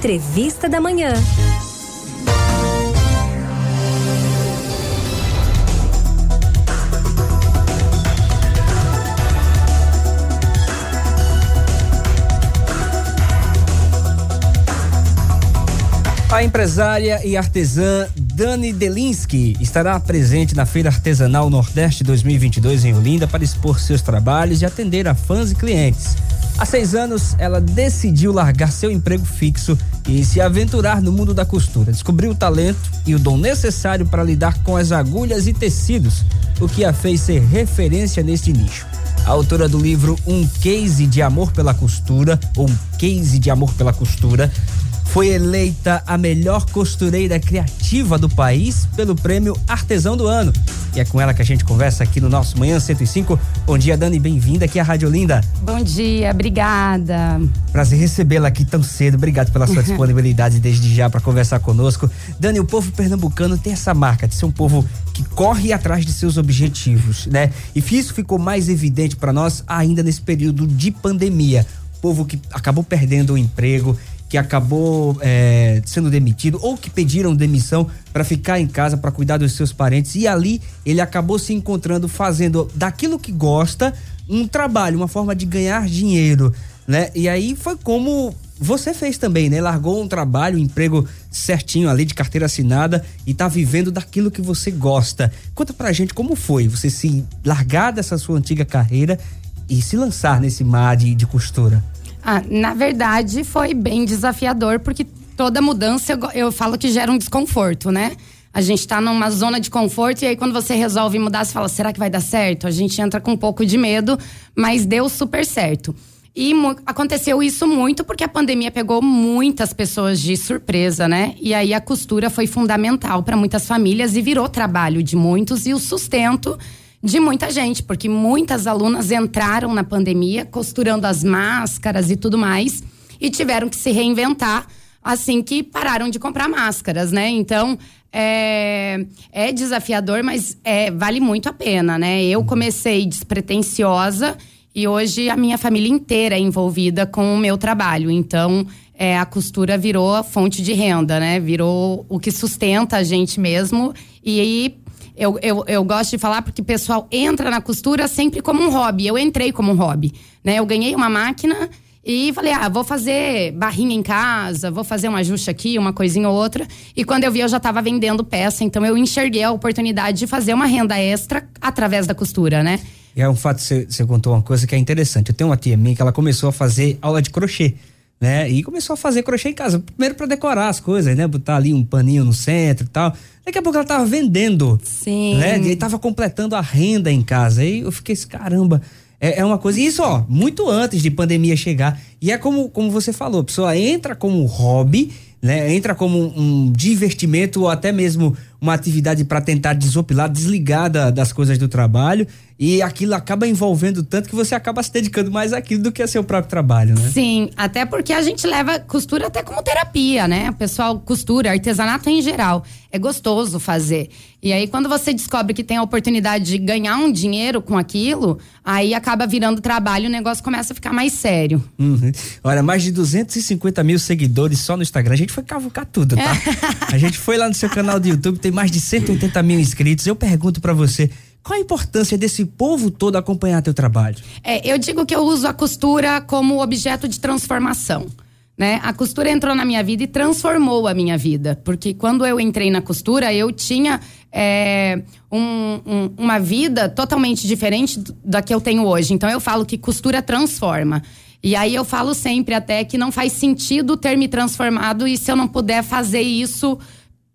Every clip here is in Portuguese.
Entrevista da Manhã. A empresária e artesã Dani Delinsky estará presente na Feira Artesanal Nordeste 2022 em Olinda para expor seus trabalhos e atender a fãs e clientes. Há seis anos, ela decidiu largar seu emprego fixo e se aventurar no mundo da costura. Descobriu o talento e o dom necessário para lidar com as agulhas e tecidos, o que a fez ser referência neste nicho. A autora do livro Um Case de Amor pela Costura, ou Um Case de Amor pela Costura, foi eleita a melhor costureira criativa do país pelo prêmio Artesão do Ano. E é com ela que a gente conversa aqui no nosso Manhã 105. Bom dia, Dani, bem-vinda aqui à Rádio Linda. Bom dia, obrigada. Prazer recebê-la aqui tão cedo. Obrigado pela sua disponibilidade desde já para conversar conosco. Dani, o povo pernambucano tem essa marca de ser um povo que corre atrás de seus objetivos, né? E isso ficou mais evidente para nós ainda nesse período de pandemia. Povo que acabou perdendo o emprego, que acabou é, sendo demitido ou que pediram demissão para ficar em casa para cuidar dos seus parentes e ali ele acabou se encontrando fazendo daquilo que gosta um trabalho, uma forma de ganhar dinheiro, né? E aí foi como você fez também, né? Largou um trabalho, um emprego certinho ali de carteira assinada e tá vivendo daquilo que você gosta. Conta pra gente como foi você se largar dessa sua antiga carreira e se lançar nesse mar de, de costura. Ah, na verdade, foi bem desafiador, porque toda mudança eu, eu falo que gera um desconforto, né? A gente tá numa zona de conforto e aí quando você resolve mudar, você fala, será que vai dar certo? A gente entra com um pouco de medo, mas deu super certo. E aconteceu isso muito porque a pandemia pegou muitas pessoas de surpresa, né? E aí a costura foi fundamental para muitas famílias e virou trabalho de muitos e o sustento de muita gente, porque muitas alunas entraram na pandemia costurando as máscaras e tudo mais e tiveram que se reinventar assim que pararam de comprar máscaras, né? Então é, é desafiador, mas é, vale muito a pena, né? Eu comecei despretensiosa e hoje a minha família inteira é envolvida com o meu trabalho. Então é, a costura virou a fonte de renda, né? Virou o que sustenta a gente mesmo. E eu, eu, eu gosto de falar porque o pessoal entra na costura sempre como um hobby. Eu entrei como um hobby. Né? Eu ganhei uma máquina e falei, ah, vou fazer barrinha em casa, vou fazer um ajuste aqui, uma coisinha ou outra. E quando eu vi, eu já estava vendendo peça, então eu enxerguei a oportunidade de fazer uma renda extra através da costura, né? E é um fato, você contou uma coisa que é interessante. Eu tenho uma tia minha que ela começou a fazer aula de crochê né? E começou a fazer crochê em casa, primeiro para decorar as coisas, né? Botar ali um paninho no centro e tal. Daqui a pouco ela tava vendendo, Sim. né? E tava completando a renda em casa. Aí eu fiquei assim, caramba, é, é uma coisa. Isso, ó, muito antes de pandemia chegar. E é como, como você falou, a pessoa entra como hobby, né? Entra como um, um divertimento ou até mesmo uma atividade para tentar desopilar, desligar da, das coisas do trabalho e aquilo acaba envolvendo tanto que você acaba se dedicando mais àquilo do que a seu próprio trabalho, né? Sim, até porque a gente leva costura até como terapia, né? O pessoal costura, artesanato em geral. É gostoso fazer. E aí, quando você descobre que tem a oportunidade de ganhar um dinheiro com aquilo, aí acaba virando trabalho e o negócio começa a ficar mais sério. Uhum. Olha, mais de 250 mil seguidores só no Instagram. A gente foi cavucar tudo, tá? a gente foi lá no seu canal do YouTube, tem mais de 180 mil inscritos. Eu pergunto para você qual a importância desse povo todo acompanhar teu trabalho? É, eu digo que eu uso a costura como objeto de transformação. Né? A costura entrou na minha vida e transformou a minha vida. Porque quando eu entrei na costura, eu tinha é, um, um, uma vida totalmente diferente da que eu tenho hoje. Então eu falo que costura transforma. E aí eu falo sempre até que não faz sentido ter me transformado e se eu não puder fazer isso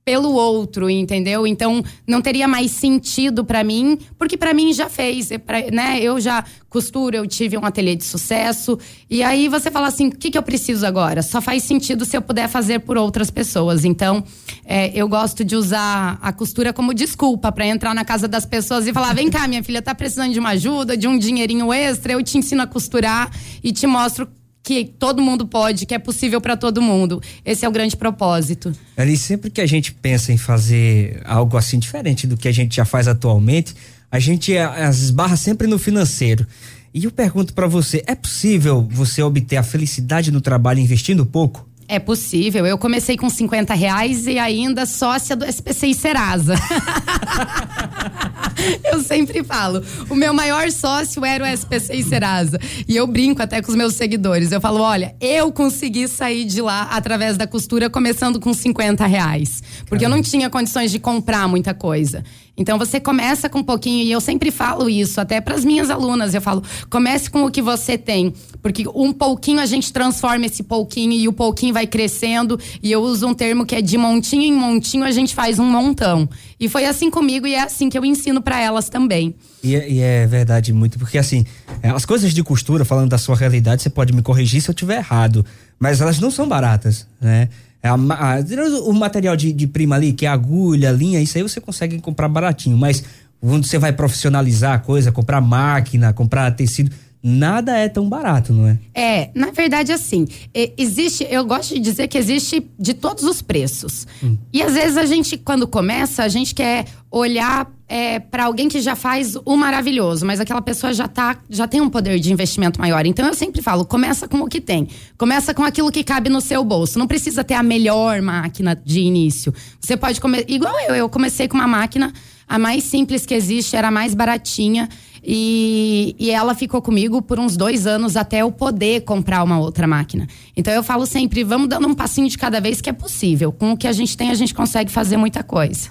pelo outro, entendeu? Então não teria mais sentido para mim, porque para mim já fez, né? Eu já costuro, eu tive um ateliê de sucesso e aí você fala assim, o que, que eu preciso agora? Só faz sentido se eu puder fazer por outras pessoas. Então é, eu gosto de usar a costura como desculpa para entrar na casa das pessoas e falar, vem cá, minha filha tá precisando de uma ajuda, de um dinheirinho extra, eu te ensino a costurar e te mostro que todo mundo pode, que é possível para todo mundo. Esse é o grande propósito. Ali sempre que a gente pensa em fazer algo assim diferente do que a gente já faz atualmente, a gente as esbarra sempre no financeiro. E eu pergunto para você, é possível você obter a felicidade no trabalho investindo pouco? É possível. Eu comecei com 50 reais e ainda sócia do SPC e Serasa. eu sempre falo. O meu maior sócio era o SPC e Serasa. E eu brinco até com os meus seguidores. Eu falo: olha, eu consegui sair de lá através da costura começando com 50 reais. Porque Caramba. eu não tinha condições de comprar muita coisa. Então você começa com um pouquinho, e eu sempre falo isso, até para as minhas alunas, eu falo: comece com o que você tem. Porque um pouquinho a gente transforma esse pouquinho e o pouquinho vai crescendo. E eu uso um termo que é de montinho em montinho a gente faz um montão. E foi assim comigo e é assim que eu ensino para elas também. E, é, e, é verdade muito, porque assim, é, as coisas de costura, falando da sua realidade, você pode me corrigir se eu tiver errado, mas elas não são baratas, né? É a, a, o material de, de prima ali, que é agulha, linha, isso aí você consegue comprar baratinho, mas quando você vai profissionalizar a coisa, comprar máquina, comprar tecido, nada é tão barato, não é? É, na verdade, assim, existe, eu gosto de dizer que existe de todos os preços. Hum. E às vezes a gente, quando começa, a gente quer olhar é, para alguém que já faz o maravilhoso, mas aquela pessoa já tá, já tem um poder de investimento maior. Então eu sempre falo, começa com o que tem. Começa com aquilo que cabe no seu bolso. Não precisa ter a melhor máquina de início. Você pode começar. Igual eu, eu comecei com uma máquina, a mais simples que existe, era a mais baratinha. E, e ela ficou comigo por uns dois anos até eu poder comprar uma outra máquina. Então eu falo sempre, vamos dando um passinho de cada vez que é possível. Com o que a gente tem, a gente consegue fazer muita coisa.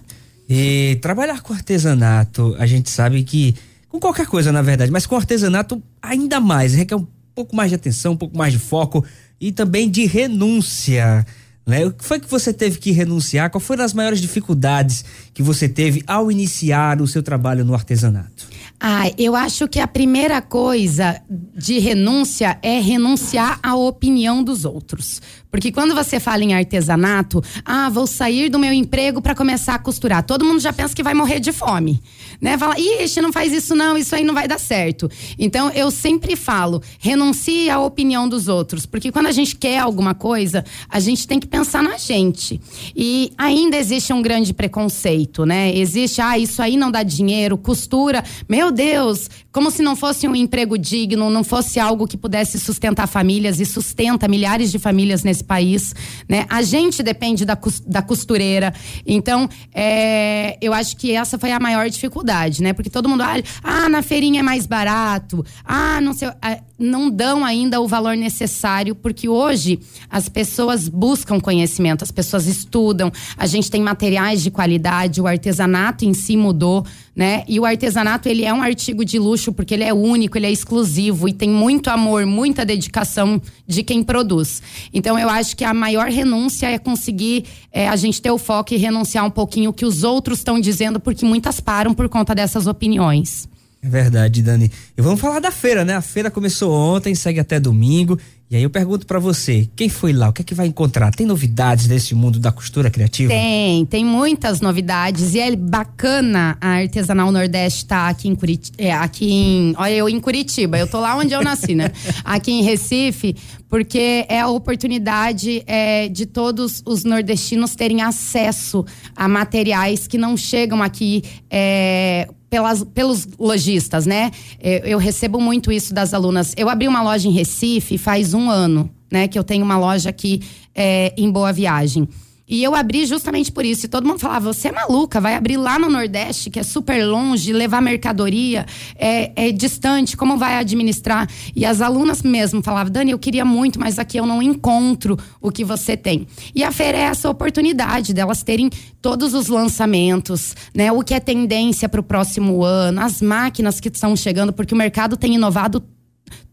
E trabalhar com artesanato, a gente sabe que. Com qualquer coisa, na verdade, mas com artesanato ainda mais. Requer um pouco mais de atenção, um pouco mais de foco e também de renúncia. Né? O que foi que você teve que renunciar? Qual foram as maiores dificuldades que você teve ao iniciar o seu trabalho no artesanato? Ah, eu acho que a primeira coisa de renúncia é renunciar à opinião dos outros. Porque quando você fala em artesanato, ah, vou sair do meu emprego para começar a costurar. Todo mundo já pensa que vai morrer de fome, né? Fala, ixi, não faz isso não, isso aí não vai dar certo. Então eu sempre falo, renuncie à opinião dos outros, porque quando a gente quer alguma coisa, a gente tem que pensar na gente. E ainda existe um grande preconceito, né? Existe, ah, isso aí não dá dinheiro, costura, meu Deus, como se não fosse um emprego digno, não fosse algo que pudesse sustentar famílias e sustenta milhares de famílias nesse país, né? A gente depende da, da costureira. Então, é, eu acho que essa foi a maior dificuldade, né? Porque todo mundo olha, ah, na feirinha é mais barato, ah, não sei, ah, não dão ainda o valor necessário, porque hoje as pessoas buscam conhecimento, as pessoas estudam, a gente tem materiais de qualidade, o artesanato em si mudou, né? E o artesanato, ele é um artigo de luxo porque ele é único, ele é exclusivo e tem muito amor, muita dedicação de quem produz. Então, eu acho que a maior renúncia é conseguir é, a gente ter o foco e renunciar um pouquinho o que os outros estão dizendo, porque muitas param por conta dessas opiniões. É verdade, Dani. E vamos falar da feira, né? A feira começou ontem, segue até domingo. E aí eu pergunto para você, quem foi lá? O que é que vai encontrar? Tem novidades desse mundo da costura criativa? Tem, tem muitas novidades e é bacana a Artesanal Nordeste estar tá aqui em Curitiba, é, aqui em, olha eu em Curitiba, eu tô lá onde eu nasci, né? aqui em Recife, porque é a oportunidade é, de todos os nordestinos terem acesso a materiais que não chegam aqui é, pelas, pelos lojistas, né? Eu, eu, recebo muito isso das alunas. Eu abri uma loja em Recife faz um ano, né? Que eu tenho uma loja aqui é, em Boa Viagem. E eu abri justamente por isso. E todo mundo falava: você é maluca, vai abrir lá no Nordeste, que é super longe, levar mercadoria, é, é distante, como vai administrar? E as alunas mesmo falavam: Dani, eu queria muito, mas aqui eu não encontro o que você tem. E a feira é essa oportunidade delas terem todos os lançamentos, né? O que é tendência para o próximo ano, as máquinas que estão chegando, porque o mercado tem inovado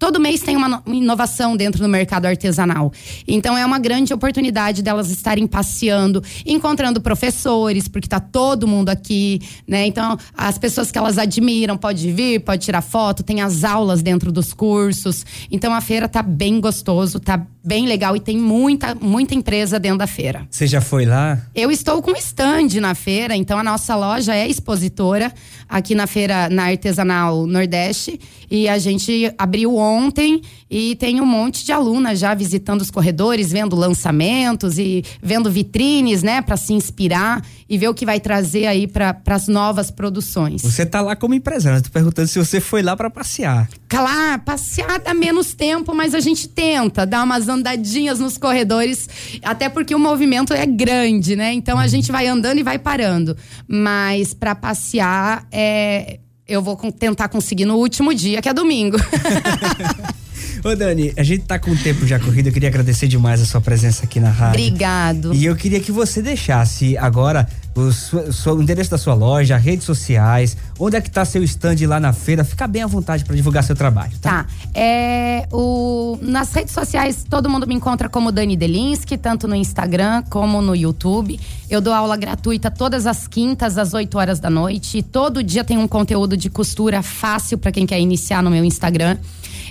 Todo mês tem uma inovação dentro do mercado artesanal. Então é uma grande oportunidade delas estarem passeando, encontrando professores, porque tá todo mundo aqui, né? Então, as pessoas que elas admiram pode vir, pode tirar foto, tem as aulas dentro dos cursos. Então a feira tá bem gostoso, tá bem legal e tem muita muita empresa dentro da feira. Você já foi lá? Eu estou com stand na feira, então a nossa loja é expositora aqui na feira na Artesanal Nordeste e a gente abriu abriu ontem e tem um monte de alunas já visitando os corredores, vendo lançamentos e vendo vitrines, né, para se inspirar e ver o que vai trazer aí para as novas produções. Você tá lá como empresária, tô perguntando se você foi lá para passear. Claro, passear dá menos tempo, mas a gente tenta dar umas andadinhas nos corredores, até porque o movimento é grande, né? Então a gente vai andando e vai parando. Mas para passear é eu vou tentar conseguir no último dia, que é domingo. Ô Dani, a gente tá com o tempo já corrido, eu queria agradecer demais a sua presença aqui na rádio. Obrigado. E eu queria que você deixasse agora o, seu, o endereço da sua loja, redes sociais, onde é que tá seu stand lá na feira, fica bem à vontade para divulgar seu trabalho, tá? Tá. É, o, nas redes sociais, todo mundo me encontra como Dani Delinsky, tanto no Instagram como no YouTube. Eu dou aula gratuita todas as quintas, às 8 horas da noite. E todo dia tem um conteúdo de costura fácil para quem quer iniciar no meu Instagram.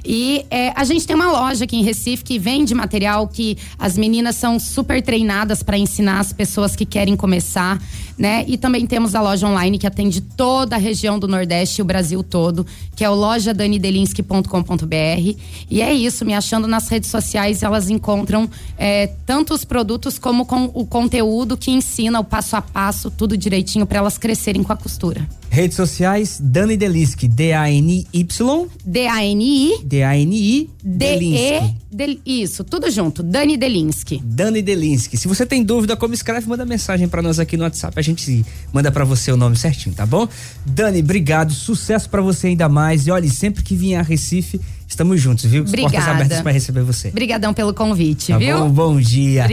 E é, a gente tem uma loja aqui em Recife que vende material que as meninas são super treinadas para ensinar as pessoas que querem começar, né? E também temos a loja online que atende toda a região do Nordeste e o Brasil todo, que é o lojadanidelinski.com.br. E é isso, me achando nas redes sociais, elas encontram é, tanto os produtos como com o conteúdo que ensina o passo a passo, tudo direitinho para elas crescerem com a costura. Redes sociais, Dani Delinski, D-A-N-Y. D-A-N-I. D-A-N-I. D-E. De, isso, tudo junto. Dani Delinski. Dani Delinski. Se você tem dúvida como escreve, manda mensagem para nós aqui no WhatsApp. A gente manda para você o nome certinho, tá bom? Dani, obrigado. Sucesso para você ainda mais. E olhe, sempre que vier a Recife, estamos juntos, viu? Obrigada. Portas abertas para receber você. Obrigadão pelo convite, tá viu? Bom, bom dia.